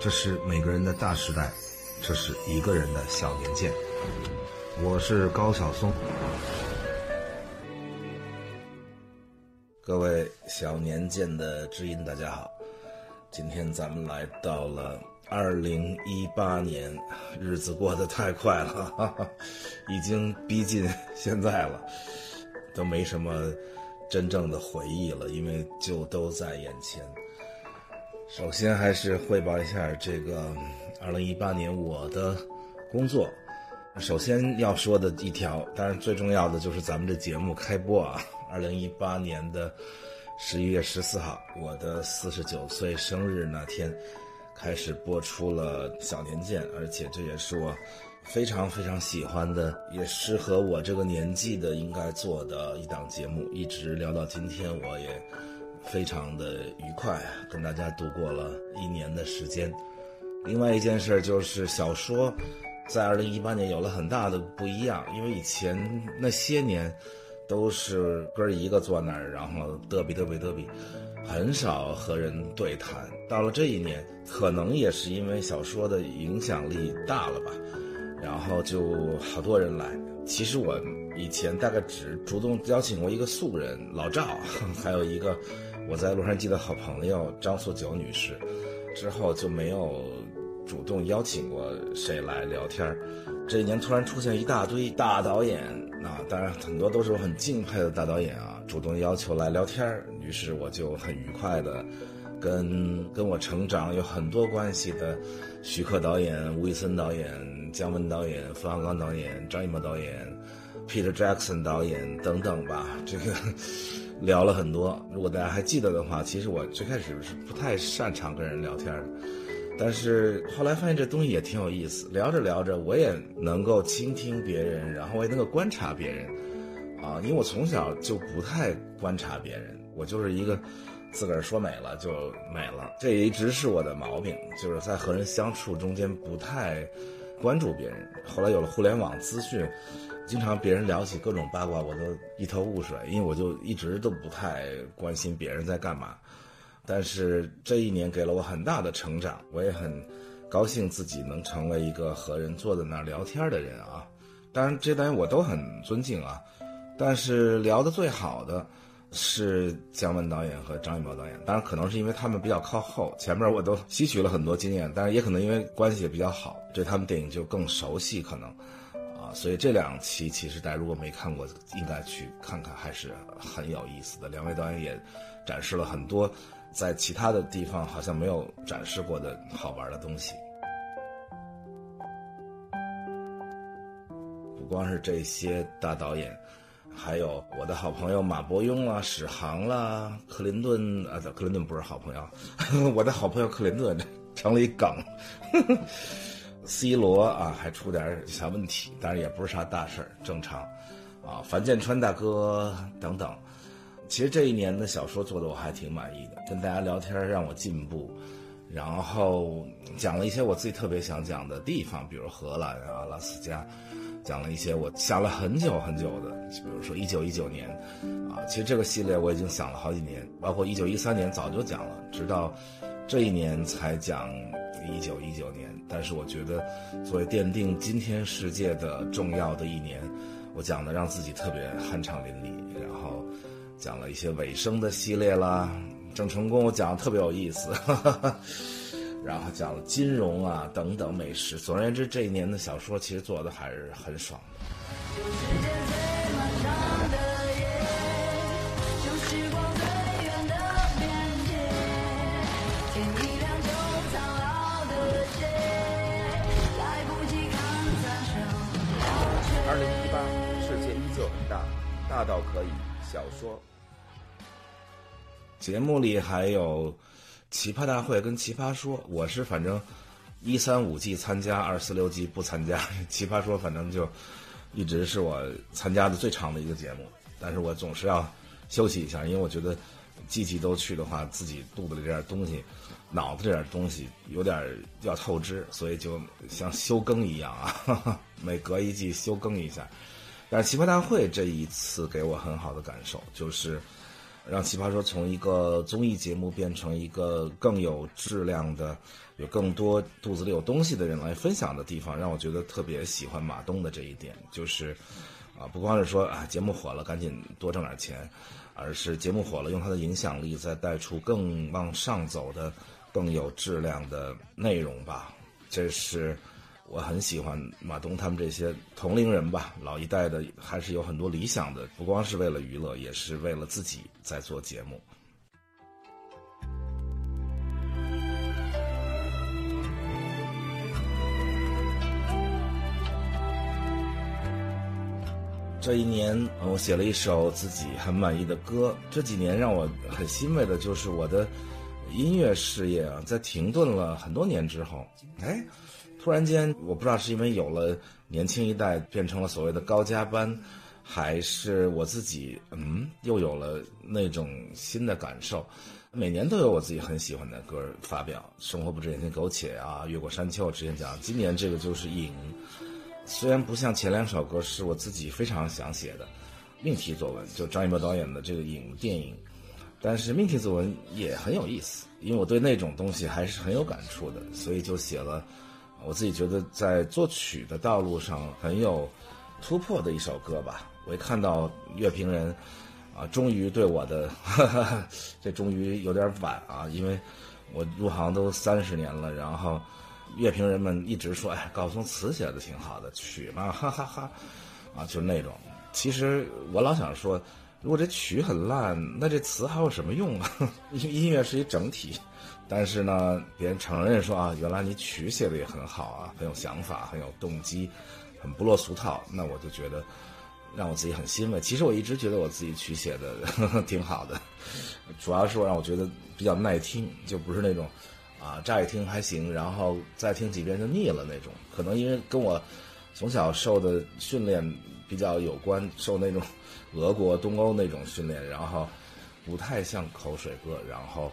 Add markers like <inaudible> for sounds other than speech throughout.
这是每个人的大时代，这是一个人的小年鉴。我是高晓松，各位小年鉴的知音，大家好。今天咱们来到了二零一八年，日子过得太快了，哈哈，已经逼近现在了，都没什么真正的回忆了，因为就都在眼前。首先还是汇报一下这个二零一八年我的工作。首先要说的一条，当然最重要的就是咱们这节目开播啊，<laughs> 二零一八年的十一月十四号，我的四十九岁生日那天，开始播出了小年鉴，而且这也是我非常非常喜欢的，也适合我这个年纪的应该做的一档节目，一直聊到今天，我也。非常的愉快，跟大家度过了一年的时间。另外一件事就是小说，在二零一八年有了很大的不一样，因为以前那些年都是哥儿一个坐那儿，然后嘚比嘚比嘚比，很少和人对谈。到了这一年，可能也是因为小说的影响力大了吧，然后就好多人来。其实我以前大概只主动邀请过一个素人老赵，还有一个。我在洛杉矶的好朋友张素九女士，之后就没有主动邀请过谁来聊天这一年突然出现一大堆大导演啊，当然很多都是我很敬佩的大导演啊，主动要求来聊天于是我就很愉快的跟跟我成长有很多关系的徐克导演、吴宇森导演、姜文导演、冯小刚导演、张艺谋导演、Peter Jackson 导演等等吧，这个。聊了很多，如果大家还记得的话，其实我最开始是不太擅长跟人聊天的，但是后来发现这东西也挺有意思。聊着聊着，我也能够倾听别人，然后我也能够观察别人，啊，因为我从小就不太观察别人，我就是一个自个儿说美了就美了，这一直是我的毛病，就是在和人相处中间不太关注别人。后来有了互联网资讯。经常别人聊起各种八卦，我都一头雾水，因为我就一直都不太关心别人在干嘛。但是这一年给了我很大的成长，我也很高兴自己能成为一个和人坐在那儿聊天的人啊。当然，这单我都很尊敬啊。但是聊得最好的是姜文导演和张艺谋导演，当然可能是因为他们比较靠后，前面我都吸取了很多经验，但是也可能因为关系也比较好，对他们电影就更熟悉，可能。啊所以这两期其实大家如果没看过，应该去看看，还是很有意思的。两位导演也展示了很多在其他的地方好像没有展示过的好玩的东西。不光是这些大导演，还有我的好朋友马伯庸啦、史航啦、克林顿啊，克林顿不是好朋友，<laughs> 我的好朋友克林顿成了一梗。<laughs> C 罗啊，还出点小问题，但是也不是啥大事儿，正常。啊，樊建川大哥等等，其实这一年的小说做的我还挺满意的，跟大家聊天让我进步，然后讲了一些我自己特别想讲的地方，比如荷兰啊、阿拉斯加，讲了一些我想了很久很久的，比如说一九一九年，啊，其实这个系列我已经想了好几年，包括一九一三年早就讲了，直到这一年才讲。一九一九年，但是我觉得，作为奠定今天世界的重要的一年，我讲的让自己特别酣畅淋漓，然后讲了一些尾声的系列啦，郑成功我讲的特别有意思，哈哈哈然后讲了金融啊等等美食，总而言之，这一年的小说其实做的还是很爽的。二零一八，世界依旧很大大到可以小说。节目里还有奇葩大会跟奇葩说，我是反正一三五季参加，二四六季不参加。奇葩说反正就一直是我参加的最长的一个节目，但是我总是要休息一下，因为我觉得季季都去的话，自己肚子里这点东西、脑子这点东西有点要透支，所以就像休更一样啊，每隔一季休更一下。但是奇葩大会这一次给我很好的感受，就是让奇葩说从一个综艺节目变成一个更有质量的、有更多肚子里有东西的人来分享的地方，让我觉得特别喜欢马东的这一点，就是啊，不光是说啊节目火了赶紧多挣点钱，而是节目火了用他的影响力再带出更往上走的、更有质量的内容吧，这是。我很喜欢马东他们这些同龄人吧，老一代的还是有很多理想的，不光是为了娱乐，也是为了自己在做节目。这一年，我写了一首自己很满意的歌。这几年让我很欣慰的就是我的音乐事业啊，在停顿了很多年之后，哎。突然间，我不知道是因为有了年轻一代变成了所谓的高加班，还是我自己嗯又有了那种新的感受。每年都有我自己很喜欢的歌发表，《生活不止眼前苟且》啊，《越过山丘》之前讲，今年这个就是《影》。虽然不像前两首歌是我自己非常想写的命题作文，就张艺谋导演的这个《影》电影，但是命题作文也很有意思，因为我对那种东西还是很有感触的，所以就写了。我自己觉得在作曲的道路上很有突破的一首歌吧。我一看到乐评人啊，终于对我的 <laughs> 这终于有点晚啊，因为我入行都三十年了，然后乐评人们一直说，哎，高松词写的挺好的，曲嘛，哈哈哈，啊，就那种。其实我老想说，如果这曲很烂，那这词还有什么用啊？<laughs> 音乐是一整体。但是呢，别人承认说啊，原来你曲写的也很好啊，很有想法，很有动机，很不落俗套。那我就觉得，让我自己很欣慰。其实我一直觉得我自己曲写的 <laughs> 挺好的，主要是让我觉得比较耐听，就不是那种啊乍一听还行，然后再听几遍就腻了那种。可能因为跟我从小受的训练比较有关，受那种俄国东欧那种训练，然后不太像口水歌，然后。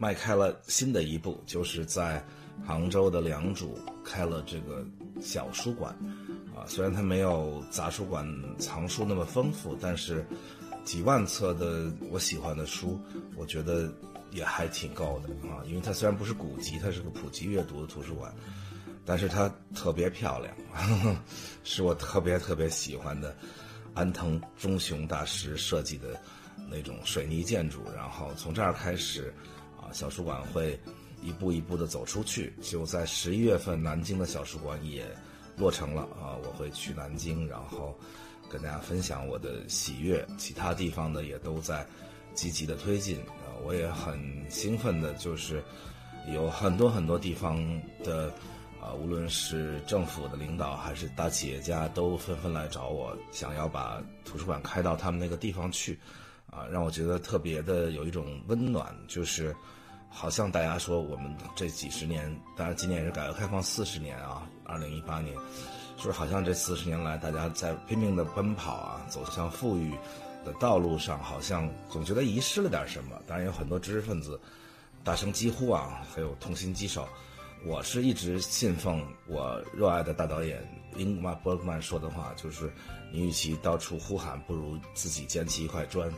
迈开了新的一步，就是在杭州的良渚开了这个小书馆，啊，虽然它没有杂书馆藏书那么丰富，但是几万册的我喜欢的书，我觉得也还挺够的啊。因为它虽然不是古籍，它是个普及阅读的图书馆，但是它特别漂亮，<laughs> 是我特别特别喜欢的安藤忠雄大师设计的那种水泥建筑。然后从这儿开始。啊小书馆会一步一步的走出去，就在十一月份，南京的小书馆也落成了啊！我会去南京，然后跟大家分享我的喜悦。其他地方的也都在积极的推进啊！我也很兴奋的，就是有很多很多地方的啊，无论是政府的领导还是大企业家，都纷纷来找我，想要把图书馆开到他们那个地方去啊，让我觉得特别的有一种温暖，就是。好像大家说我们这几十年，当然今年也是改革开放四十年啊，二零一八年，就是好像这四十年来大家在拼命的奔跑啊，走向富裕的道路上，好像总觉得遗失了点什么。当然有很多知识分子大声疾呼啊，还有痛心疾首。我是一直信奉我热爱的大导演英格玛·伯格曼说的话，就是你与其到处呼喊，不如自己捡起一块砖，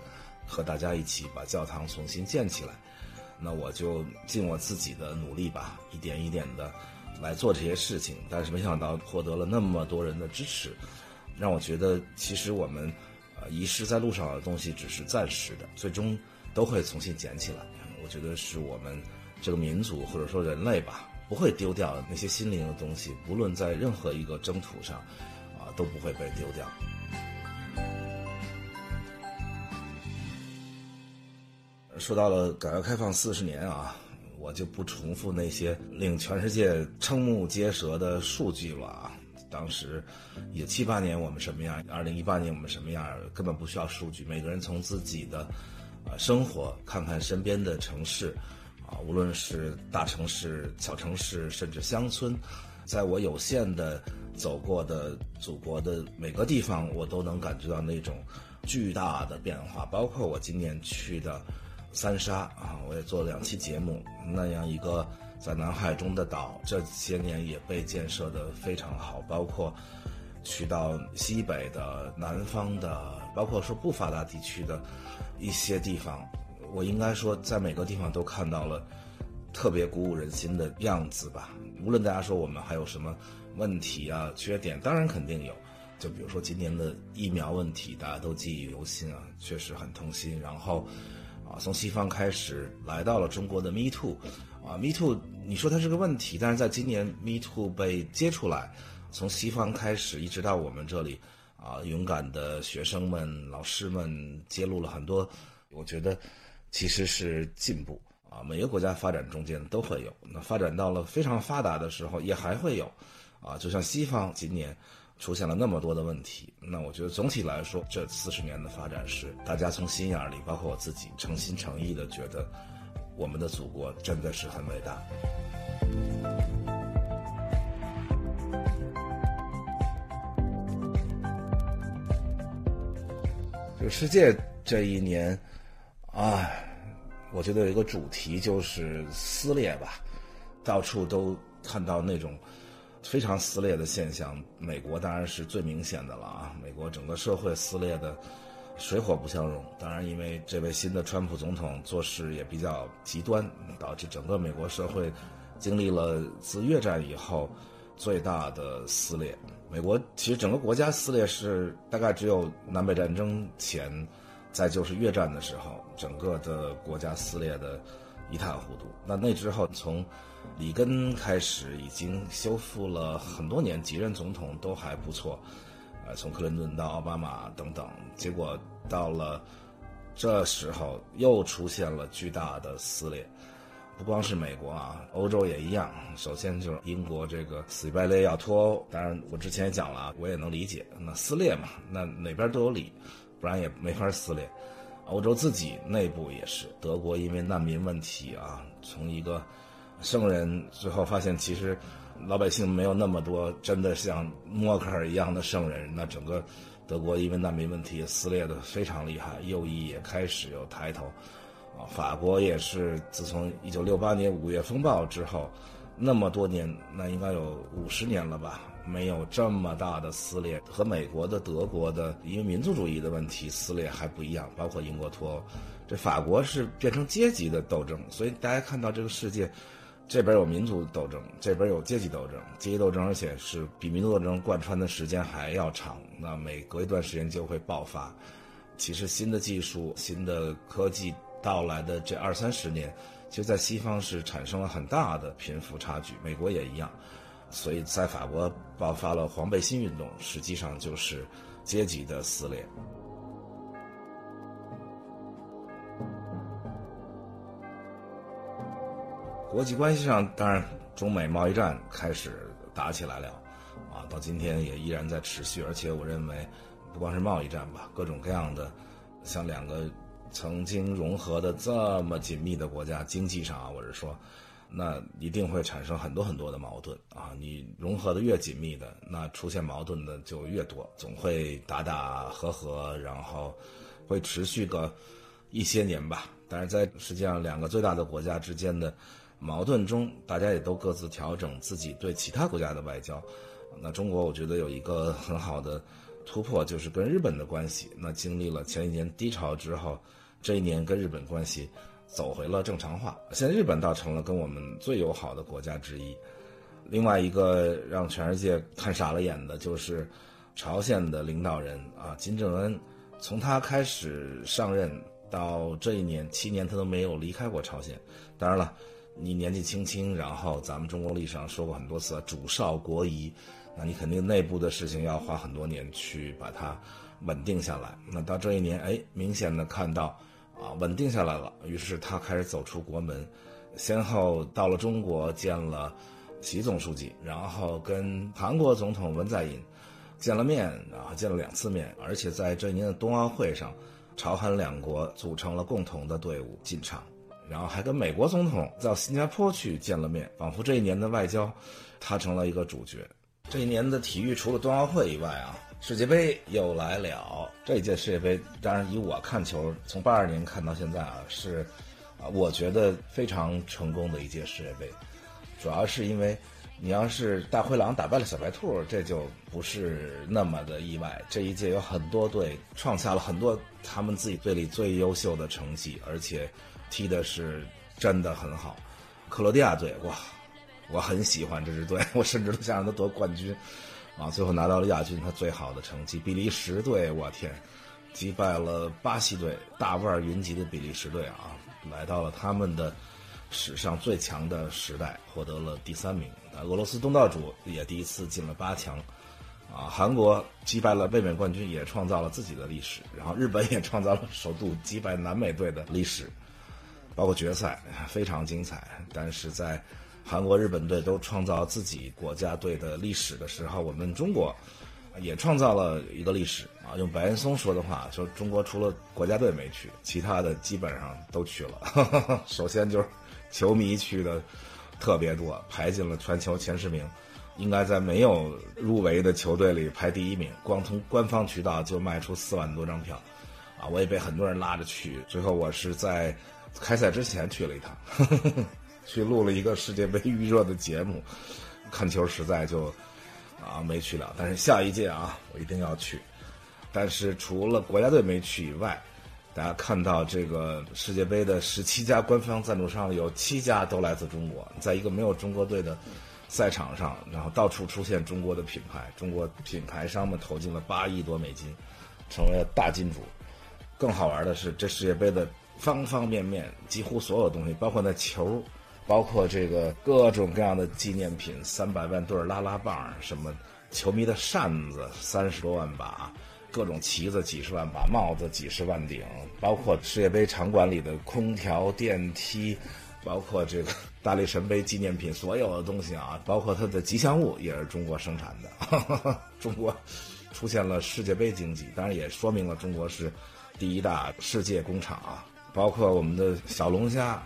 和大家一起把教堂重新建起来。那我就尽我自己的努力吧，一点一点的来做这些事情。但是没想到获得了那么多人的支持，让我觉得其实我们，呃，遗失在路上的东西只是暂时的，最终都会重新捡起来。我觉得是我们这个民族或者说人类吧，不会丢掉那些心灵的东西，无论在任何一个征途上，啊，都不会被丢掉。说到了改革开放四十年啊，我就不重复那些令全世界瞠目结舌的数据了啊。当时，也七八年我们什么样，二零一八年我们什么样，根本不需要数据。每个人从自己的啊生活，看看身边的城市，啊，无论是大城市、小城市，甚至乡村，在我有限的走过的祖国的每个地方，我都能感觉到那种巨大的变化。包括我今年去的三沙啊，我也做了两期节目，那样一个在南海中的岛，这些年也被建设的非常好，包括。去到西北的、南方的，包括说不发达地区的一些地方，我应该说在每个地方都看到了特别鼓舞人心的样子吧。无论大家说我们还有什么问题啊、缺点，当然肯定有。就比如说今年的疫苗问题，大家都记忆犹新啊，确实很痛心。然后啊，从西方开始来到了中国的 Me Too，啊，Me Too，你说它是个问题，但是在今年 Me Too 被揭出来。从西方开始，一直到我们这里，啊，勇敢的学生们、老师们揭露了很多，我觉得其实是进步啊。每个国家发展中间都会有，那发展到了非常发达的时候，也还会有，啊，就像西方今年出现了那么多的问题，那我觉得总体来说，这四十年的发展是大家从心眼里，包括我自己，诚心诚意的觉得，我们的祖国真的是很伟大。这个世界这一年，啊，我觉得有一个主题就是撕裂吧，到处都看到那种非常撕裂的现象。美国当然是最明显的了啊，美国整个社会撕裂的水火不相容。当然，因为这位新的川普总统做事也比较极端，导致整个美国社会经历了自越战以后最大的撕裂。美国其实整个国家撕裂是大概只有南北战争前，再就是越战的时候，整个的国家撕裂的一塌糊涂。那那之后，从里根开始已经修复了很多年，几任总统都还不错，呃，从克林顿到奥巴马等等，结果到了这时候又出现了巨大的撕裂。不光是美国啊，欧洲也一样。首先就是英国这个死乞白赖要脱欧，当然我之前也讲了，我也能理解。那撕裂嘛，那哪边都有理，不然也没法撕裂。欧洲自己内部也是，德国因为难民问题啊，从一个圣人最后发现其实老百姓没有那么多真的像默克尔一样的圣人，那整个德国因为难民问题撕裂的非常厉害，右翼也开始有抬头。啊，法国也是自从一九六八年五月风暴之后，那么多年，那应该有五十年了吧，没有这么大的撕裂。和美国的、德国的因为民族主义的问题撕裂还不一样，包括英国脱欧，这法国是变成阶级的斗争。所以大家看到这个世界，这边有民族斗争，这边有阶级斗争，阶级斗争而且是比民族斗争贯穿的时间还要长。那每隔一段时间就会爆发。其实新的技术、新的科技。到来的这二三十年，其实，在西方是产生了很大的贫富差距，美国也一样，所以在法国爆发了黄背心运动，实际上就是阶级的撕裂。国际关系上，当然，中美贸易战开始打起来了，啊，到今天也依然在持续，而且我认为，不光是贸易战吧，各种各样的，像两个。曾经融合的这么紧密的国家，经济上啊，我是说，那一定会产生很多很多的矛盾啊。你融合的越紧密的，那出现矛盾的就越多，总会打打和和，然后会持续个一些年吧。但是在实际上两个最大的国家之间的矛盾中，大家也都各自调整自己对其他国家的外交。那中国我觉得有一个很好的突破，就是跟日本的关系。那经历了前几年低潮之后。这一年跟日本关系走回了正常化，现在日本倒成了跟我们最友好的国家之一。另外一个让全世界看傻了眼的就是朝鲜的领导人啊，金正恩，从他开始上任到这一年七年，他都没有离开过朝鲜。当然了，你年纪轻轻，然后咱们中国历史上说过很多次主少国疑，那你肯定内部的事情要花很多年去把它稳定下来。那到这一年，哎，明显的看到。啊，稳定下来了。于是他开始走出国门，先后到了中国见了习总书记，然后跟韩国总统文在寅见了面，然后见了两次面。而且在这一年的冬奥会上，朝韩两国组成了共同的队伍进场，然后还跟美国总统到新加坡去见了面，仿佛这一年的外交，他成了一个主角。这一年的体育除了冬奥会以外啊，世界杯又来了。这一届世界杯，当然以我看球，从八二年看到现在啊，是啊，我觉得非常成功的一届世界杯，主要是因为。你要是大灰狼打败了小白兔，这就不是那么的意外。这一届有很多队创下了很多他们自己队里最优秀的成绩，而且踢的是真的很好。克罗地亚队，哇，我很喜欢这支队，我甚至都想让他夺冠军，啊，最后拿到了亚军，他最好的成绩。比利时队，我天，击败了巴西队，大腕云集的比利时队啊，来到了他们的史上最强的时代，获得了第三名。俄罗斯东道主也第一次进了八强，啊，韩国击败了卫冕冠军，也创造了自己的历史。然后日本也创造了首度击败南美队的历史，包括决赛非常精彩。但是在韩国、日本队都创造自己国家队的历史的时候，我们中国也创造了一个历史啊。用白岩松说的话，说中国除了国家队没去，其他的基本上都去了。<laughs> 首先就是球迷去的。特别多，排进了全球前十名，应该在没有入围的球队里排第一名。光从官方渠道就卖出四万多张票，啊，我也被很多人拉着去。最后我是在开赛之前去了一趟，<laughs> 去录了一个世界杯预热的节目。看球实在就啊没去了，但是下一届啊我一定要去。但是除了国家队没去以外，大家看到这个世界杯的十七家官方赞助商，有七家都来自中国。在一个没有中国队的赛场上，然后到处出现中国的品牌，中国品牌商们投进了八亿多美金，成为了大金主。更好玩的是，这世界杯的方方面面，几乎所有东西，包括那球，包括这个各种各样的纪念品，三百万对拉拉棒，什么球迷的扇子，三十多万把。各种旗子几十万把，帽子几十万顶，包括世界杯场馆里的空调、电梯，包括这个大力神杯纪念品，所有的东西啊，包括它的吉祥物也是中国生产的。<laughs> 中国出现了世界杯经济，当然也说明了中国是第一大世界工厂啊。包括我们的小龙虾，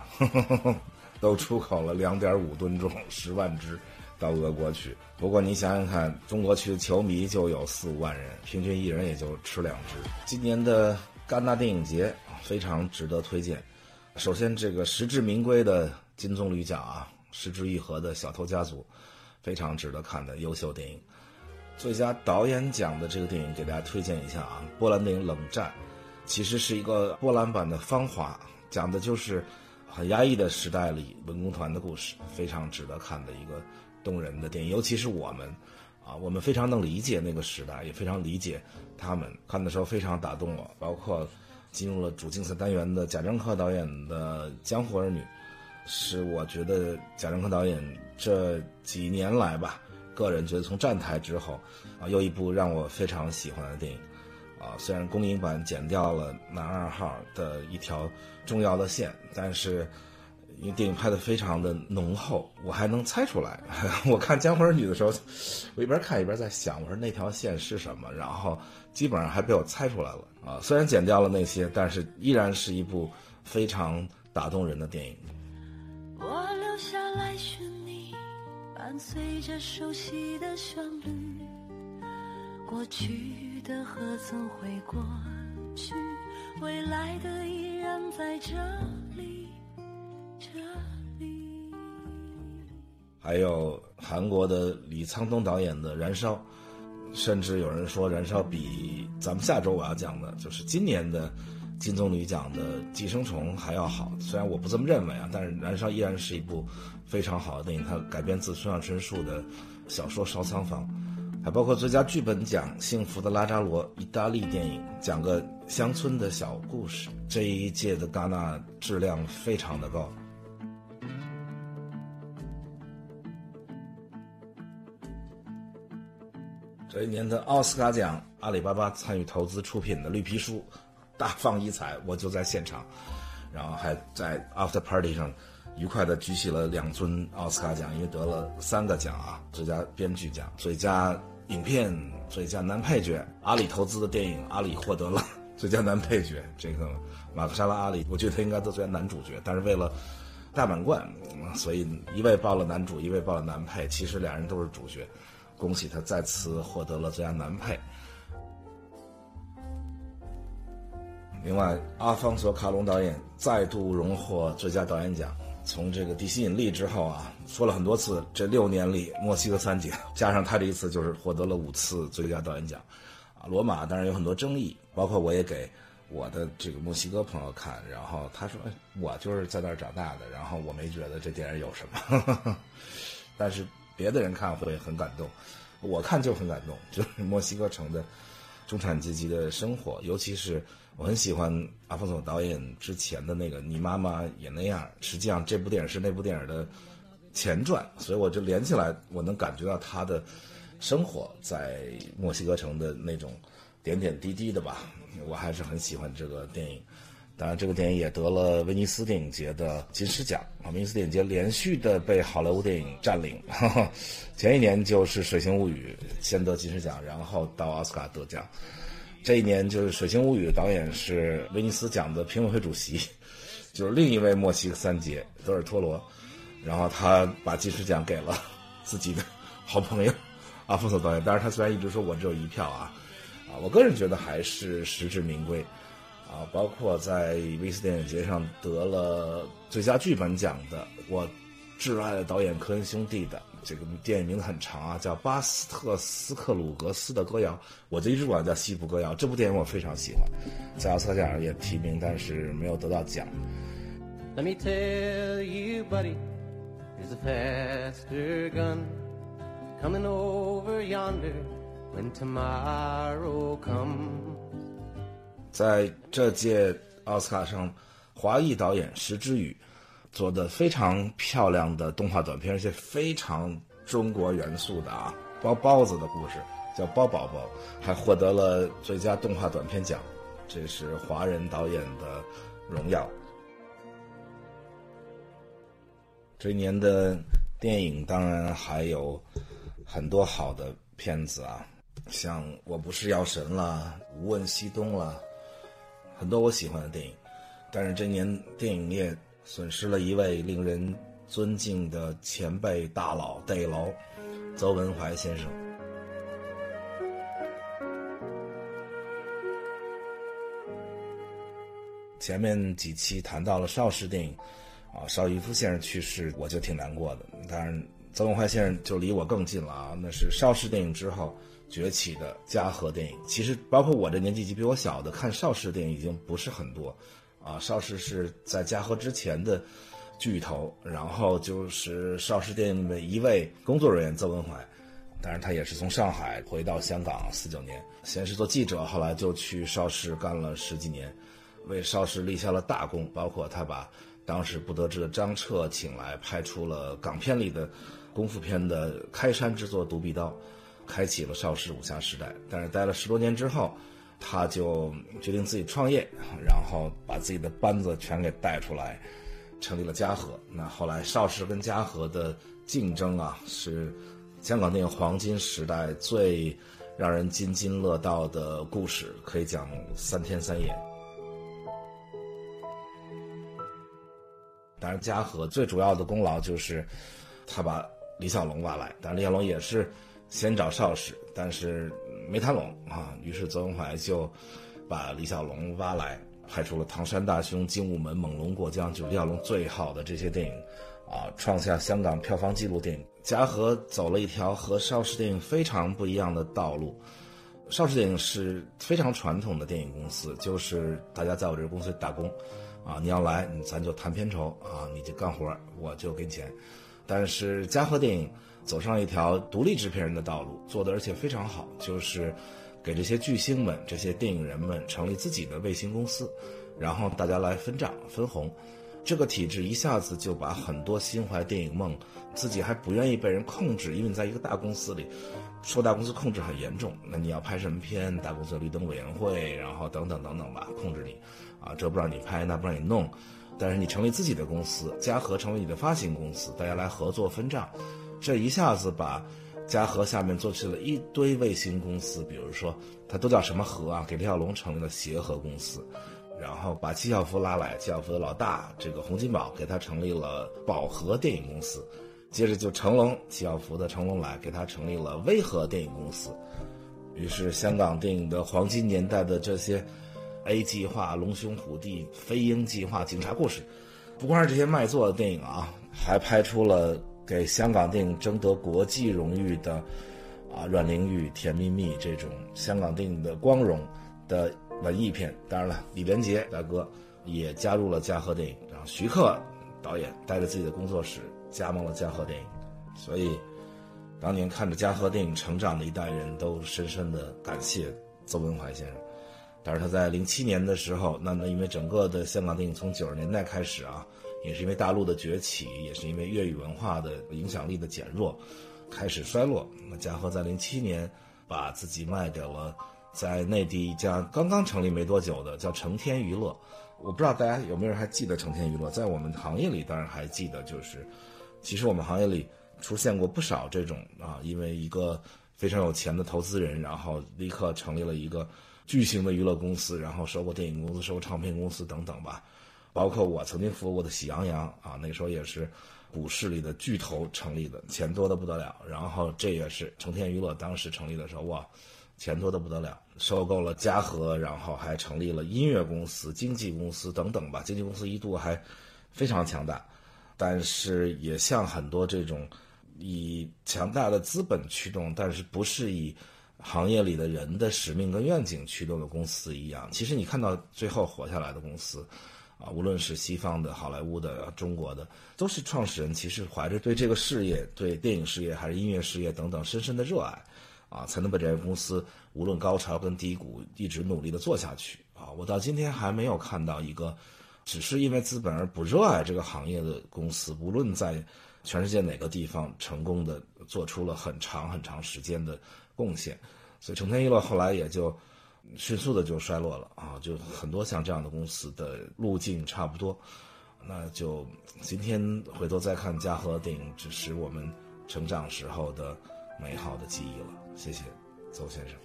<laughs> 都出口了两点五吨重，十万只。到俄国去，不过你想想看，中国区的球迷就有四五万人，平均一人也就吃两只。今年的戛纳电影节非常值得推荐。首先，这个实至名归的金棕榈奖啊，石之愈合的《小偷家族》，非常值得看的优秀电影。最佳导演奖的这个电影给大家推荐一下啊，波兰电影《冷战》，其实是一个波兰版的《芳华》，讲的就是很压抑的时代里文工团的故事，非常值得看的一个。动人的电影，尤其是我们，啊，我们非常能理解那个时代，也非常理解他们。看的时候非常打动我。包括进入了主竞赛单元的贾樟柯导演的《江湖儿女》，是我觉得贾樟柯导演这几年来吧，个人觉得从站台之后，啊，又一部让我非常喜欢的电影。啊，虽然公映版剪掉了男二号的一条重要的线，但是。因为电影拍的非常的浓厚，我还能猜出来。<laughs> 我看《江湖儿女》的时候，我一边看一边在想，我说那条线是什么？然后基本上还被我猜出来了啊！虽然剪掉了那些，但是依然是一部非常打动人的电影。我留下来寻你，伴随着熟悉的旋律，过去的何曾会过去？未来的依然在这里。还有韩国的李沧东导演的《燃烧》，甚至有人说《燃烧》比咱们下周我要讲的，就是今年的金棕榈奖的《寄生虫》还要好。虽然我不这么认为啊，但是《燃烧》依然是一部非常好的电影。它改编自村上春树的小说《烧仓房》，还包括最佳剧本奖《幸福的拉扎罗》，意大利电影，讲个乡村的小故事。这一届的戛纳质量非常的高。这一年的奥斯卡奖，阿里巴巴参与投资出品的《绿皮书》，大放异彩，我就在现场，然后还在 After Party 上愉快的举起了两尊奥斯卡奖，因为得了三个奖啊：最佳编剧奖、最佳影片、最佳男配角。阿里投资的电影，阿里获得了最佳男配角，这个马克沙拉阿里，我觉得他应该得最佳男主角，但是为了大满贯，所以一位报了男主，一位报了男配，其实两人都是主角，恭喜他再次获得了最佳男配。另外，阿方索·卡隆导演再度荣获最佳导演奖。从这个《地心引力》之后啊，说了很多次，这六年里墨西哥三杰 <laughs> 加上他这一次，就是获得了五次最佳导演奖。啊，《罗马》当然有很多争议，包括我也给我的这个墨西哥朋友看，然后他说：“，我就是在那儿长大的，然后我没觉得这电影有什么。<laughs> ”但是别的人看会很感动，我看就很感动，就是墨西哥城的中产阶级的生活，尤其是。我很喜欢阿方索导演之前的那个《你妈妈也那样》，实际上这部电影是那部电影的前传，所以我就连起来，我能感觉到他的生活在墨西哥城的那种点点滴滴的吧。我还是很喜欢这个电影。当然，这个电影也得了威尼斯电影节的金狮奖啊！威尼斯电影节连续的被好莱坞电影占领，<laughs> 前一年就是《水形物语》先得金狮奖，然后到奥斯卡得奖。这一年就是《水形物语》的导演是威尼斯奖的评委会主席，就是另一位墨西哥三杰德尔托罗，然后他把金狮奖给了自己的好朋友阿方索导演。但是他虽然一直说我只有一票啊，啊，我个人觉得还是实至名归，啊，包括在威尼斯电影节上得了最佳剧本奖的我挚爱的导演科恩兄弟的。这个电影名字很长啊，叫《巴斯特斯克鲁格斯的歌谣》，我就一直管它叫《西部歌谣》。这部电影我非常喜欢，在奥斯卡奖上也提名，但是没有得到奖。Let me tell you, buddy, there's a faster gun coming over yonder when tomorrow comes。在这届奥斯卡上，华裔导演石之宇。做的非常漂亮的动画短片，而且非常中国元素的啊，包包子的故事叫《包宝宝》，还获得了最佳动画短片奖，这是华人导演的荣耀。这一年的电影当然还有很多好的片子啊，像《我不是药神》啦，《无问西东》啦，很多我喜欢的电影，但是这年电影业。损失了一位令人尊敬的前辈大佬，戴楼，邹文怀先生。前面几期谈到了邵氏电影，啊，邵逸夫先生去世，我就挺难过的。当然，邹文怀先生就离我更近了啊，那是邵氏电影之后崛起的嘉禾电影。其实，包括我这年纪比我小的，看邵氏电影已经不是很多。啊，邵氏是在嘉禾之前的巨头，然后就是邵氏电影的一位工作人员邹文怀，当然他也是从上海回到香港四九年，先是做记者，后来就去邵氏干了十几年，为邵氏立下了大功，包括他把当时不得志的张彻请来，拍出了港片里的功夫片的开山之作《独臂刀》，开启了邵氏武侠时代。但是待了十多年之后。他就决定自己创业，然后把自己的班子全给带出来，成立了嘉禾。那后来邵氏跟嘉禾的竞争啊，是香港电影黄金时代最让人津津乐道的故事，可以讲三天三夜。当然，嘉禾最主要的功劳就是他把李小龙挖来，但李小龙也是先找邵氏，但是。没谈拢啊，于是邹文怀就把李小龙挖来，拍出了《唐山大兄》《精武门》《猛龙过江》，就是李小龙最好的这些电影，啊，创下香港票房纪录电影。嘉禾走了一条和邵氏电影非常不一样的道路。邵氏电影是非常传统的电影公司，就是大家在我这个公司打工，啊，你要来，咱就谈片酬啊，你就干活，我就给你钱。但是嘉禾电影。走上一条独立制片人的道路，做的而且非常好，就是给这些巨星们、这些电影人们成立自己的卫星公司，然后大家来分账分红。这个体制一下子就把很多心怀电影梦、自己还不愿意被人控制，因为你在一个大公司里，受大公司控制很严重。那你要拍什么片，大公司绿灯委员会，然后等等等等吧，控制你，啊，这不让你拍，那不让你弄。但是你成立自己的公司，嘉禾成为你的发行公司，大家来合作分账。这一下子把嘉禾下面做起了一堆卫星公司，比如说它都叫什么和啊？给李小龙成立了协和公司，然后把纪晓芙拉来，纪晓芙的老大这个洪金宝给他成立了宝和电影公司，接着就成龙，纪晓芙的成龙来给他成立了威和电影公司，于是香港电影的黄金年代的这些 A 计划、龙兄虎弟、飞鹰计划、警察故事。不光是这些卖座的电影啊，还拍出了给香港电影争得国际荣誉的啊《阮玲玉》《甜蜜蜜》这种香港电影的光荣的文艺片。当然了，李连杰大哥也加入了嘉禾电影，然后徐克导演带着自己的工作室加盟了嘉禾电影。所以，当年看着嘉禾电影成长的一代人都深深的感谢邹文怀先生。但是他在零七年的时候，那那因为整个的香港电影从九十年代开始啊，也是因为大陆的崛起，也是因为粤语文化的影响力的减弱，开始衰落。那嘉禾在零七年把自己卖给了在内地一家刚刚成立没多久的叫成天娱乐。我不知道大家有没有人还记得成天娱乐？在我们行业里当然还记得，就是其实我们行业里出现过不少这种啊，因为一个非常有钱的投资人，然后立刻成立了一个。巨型的娱乐公司，然后收购电影公司、收购唱片公司等等吧，包括我曾经服务过的喜羊羊啊，那时候也是股市里的巨头成立的，钱多的不得了。然后这也是成天娱乐当时成立的时候，哇，钱多的不得了，收购了嘉禾，然后还成立了音乐公司、经纪公司等等吧。经纪公司一度还非常强大，但是也像很多这种以强大的资本驱动，但是不是以。行业里的人的使命跟愿景驱动的公司一样，其实你看到最后活下来的公司，啊，无论是西方的、好莱坞的、中国的，都是创始人其实怀着对这个事业、对电影事业还是音乐事业等等深深的热爱，啊，才能把这家公司无论高潮跟低谷一直努力的做下去。啊，我到今天还没有看到一个只是因为资本而不热爱这个行业的公司，无论在全世界哪个地方成功的做出了很长很长时间的。贡献，所以成天娱乐后来也就迅速的就衰落了啊，就很多像这样的公司的路径差不多，那就今天回头再看嘉禾电影，只是我们成长时候的美好的记忆了。谢谢邹先生。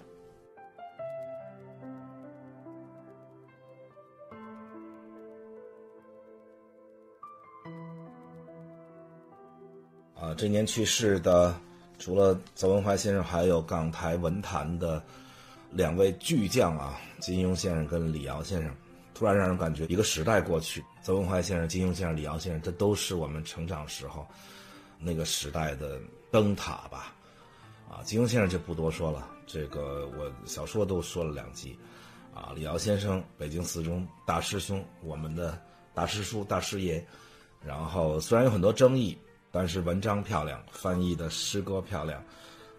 啊，这年去世的。除了邹文怀先生，还有港台文坛的两位巨匠啊，金庸先生跟李敖先生，突然让人感觉一个时代过去。邹文怀先生、金庸先生、李敖先生，这都是我们成长时候那个时代的灯塔吧？啊，金庸先生就不多说了，这个我小说都说了两集。啊，李敖先生，北京四中大师兄，我们的大师叔、大师爷。然后虽然有很多争议。但是文章漂亮，翻译的诗歌漂亮，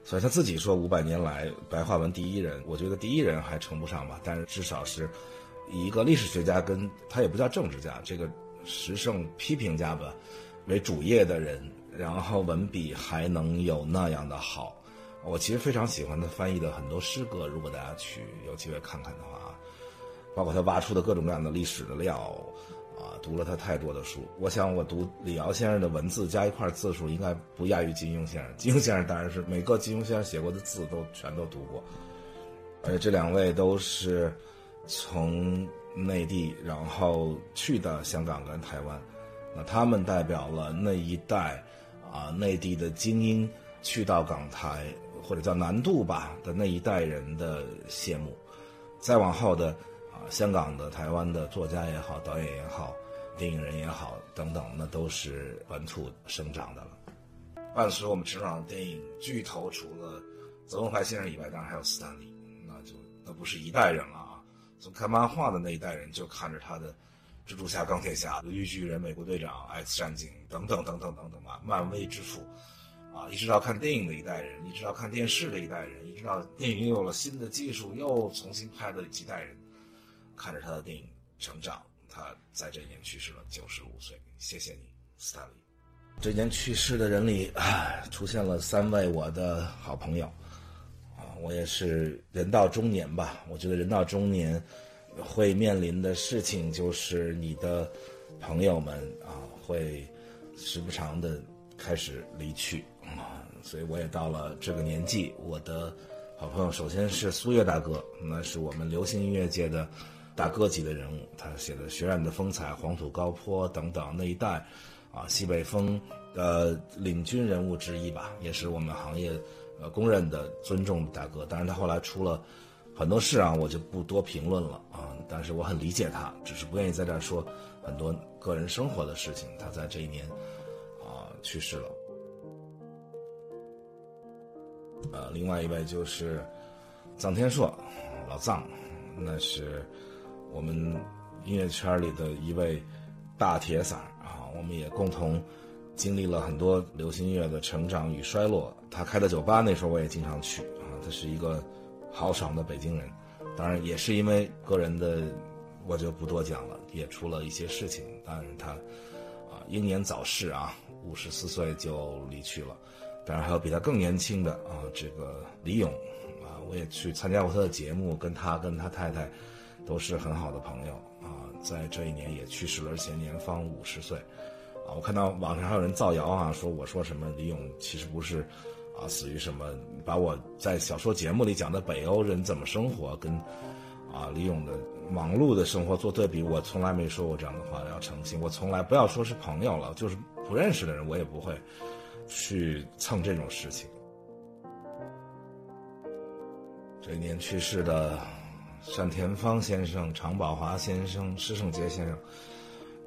所以他自己说五百年来白话文第一人。我觉得第一人还称不上吧，但是至少是以一个历史学家，跟他也不叫政治家，这个时政批评家吧为主业的人，然后文笔还能有那样的好。我其实非常喜欢他翻译的很多诗歌，如果大家去有机会看看的话，包括他挖出的各种各样的历史的料。啊，读了他太多的书，我想我读李敖先生的文字加一块字数，应该不亚于金庸先生。金庸先生当然是每个金庸先生写过的字都全都读过，而且这两位都是从内地然后去的香港跟台湾，那他们代表了那一代啊内地的精英去到港台或者叫南渡吧的那一代人的谢幕，再往后的。香港的、台湾的作家也好，导演也好，电影人也好，等等，那都是本土生长的了。伴随我们成长的电影巨头，除了泽文怀先生以外，当然还有斯坦利，那就那不是一代人了啊。从看漫画的那一代人，就看着他的蜘蛛侠、钢铁侠、绿巨人、美国队长、X 战警等等等等等等吧，漫威之父啊，一直到看电影的一代人，一直到看电视的一代人，一直到电影又有了新的技术，又重新拍的几代人。看着他的电影成长，他在这一年去世了，九十五岁。谢谢你，斯坦利。这年去世的人里，出现了三位我的好朋友，啊，我也是人到中年吧。我觉得人到中年会面临的事情，就是你的朋友们啊，会时不常的开始离去啊，所以我也到了这个年纪。我的好朋友首先是苏越大哥，那是我们流行音乐界的大哥级的人物，他写的《血染的风采》《黄土高坡》等等那一代，啊，西北风的领军人物之一吧，也是我们行业呃公认的尊重大哥。当然，他后来出了很多事啊，我就不多评论了啊。但是我很理解他，只是不愿意在这儿说很多个人生活的事情。他在这一年啊。去世了，呃，另外一位就是臧天朔，老臧，那是我们音乐圈里的一位大铁嗓啊。我们也共同经历了很多流行音乐的成长与衰落。他开的酒吧那时候我也经常去啊。他是一个豪爽的北京人，当然也是因为个人的，我就不多讲了，也出了一些事情。当然他啊英年早逝啊。五十四岁就离去了，当然还有比他更年轻的啊，这个李勇，啊，我也去参加过他的节目，跟他跟他太太都是很好的朋友啊，在这一年也去世了，而且年方五十岁，啊，我看到网上还有人造谣啊，说我说什么李咏其实不是啊，死于什么，把我在小说节目里讲的北欧人怎么生活跟啊李咏的忙碌的生活做对比，我从来没说过这样的话，要澄清，我从来不要说是朋友了，就是。不认识的人，我也不会去蹭这种事情。这一年去世的单田芳先生、常宝华先生、施圣杰先生，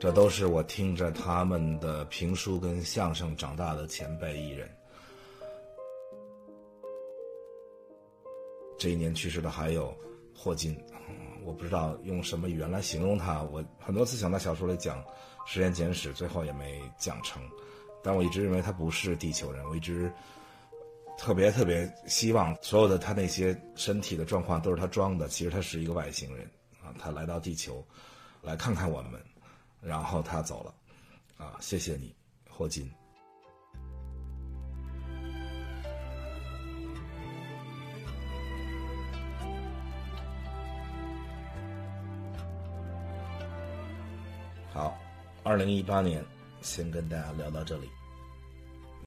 这都是我听着他们的评书跟相声长大的前辈艺人。这一年去世的还有霍金，我不知道用什么语言来形容他。我很多次想在小说里讲。时间简史最后也没讲成，但我一直认为他不是地球人，我一直特别特别希望所有的他那些身体的状况都是他装的，其实他是一个外星人啊，他来到地球来看看我们，然后他走了，啊，谢谢你，霍金。好。二零一八年，先跟大家聊到这里。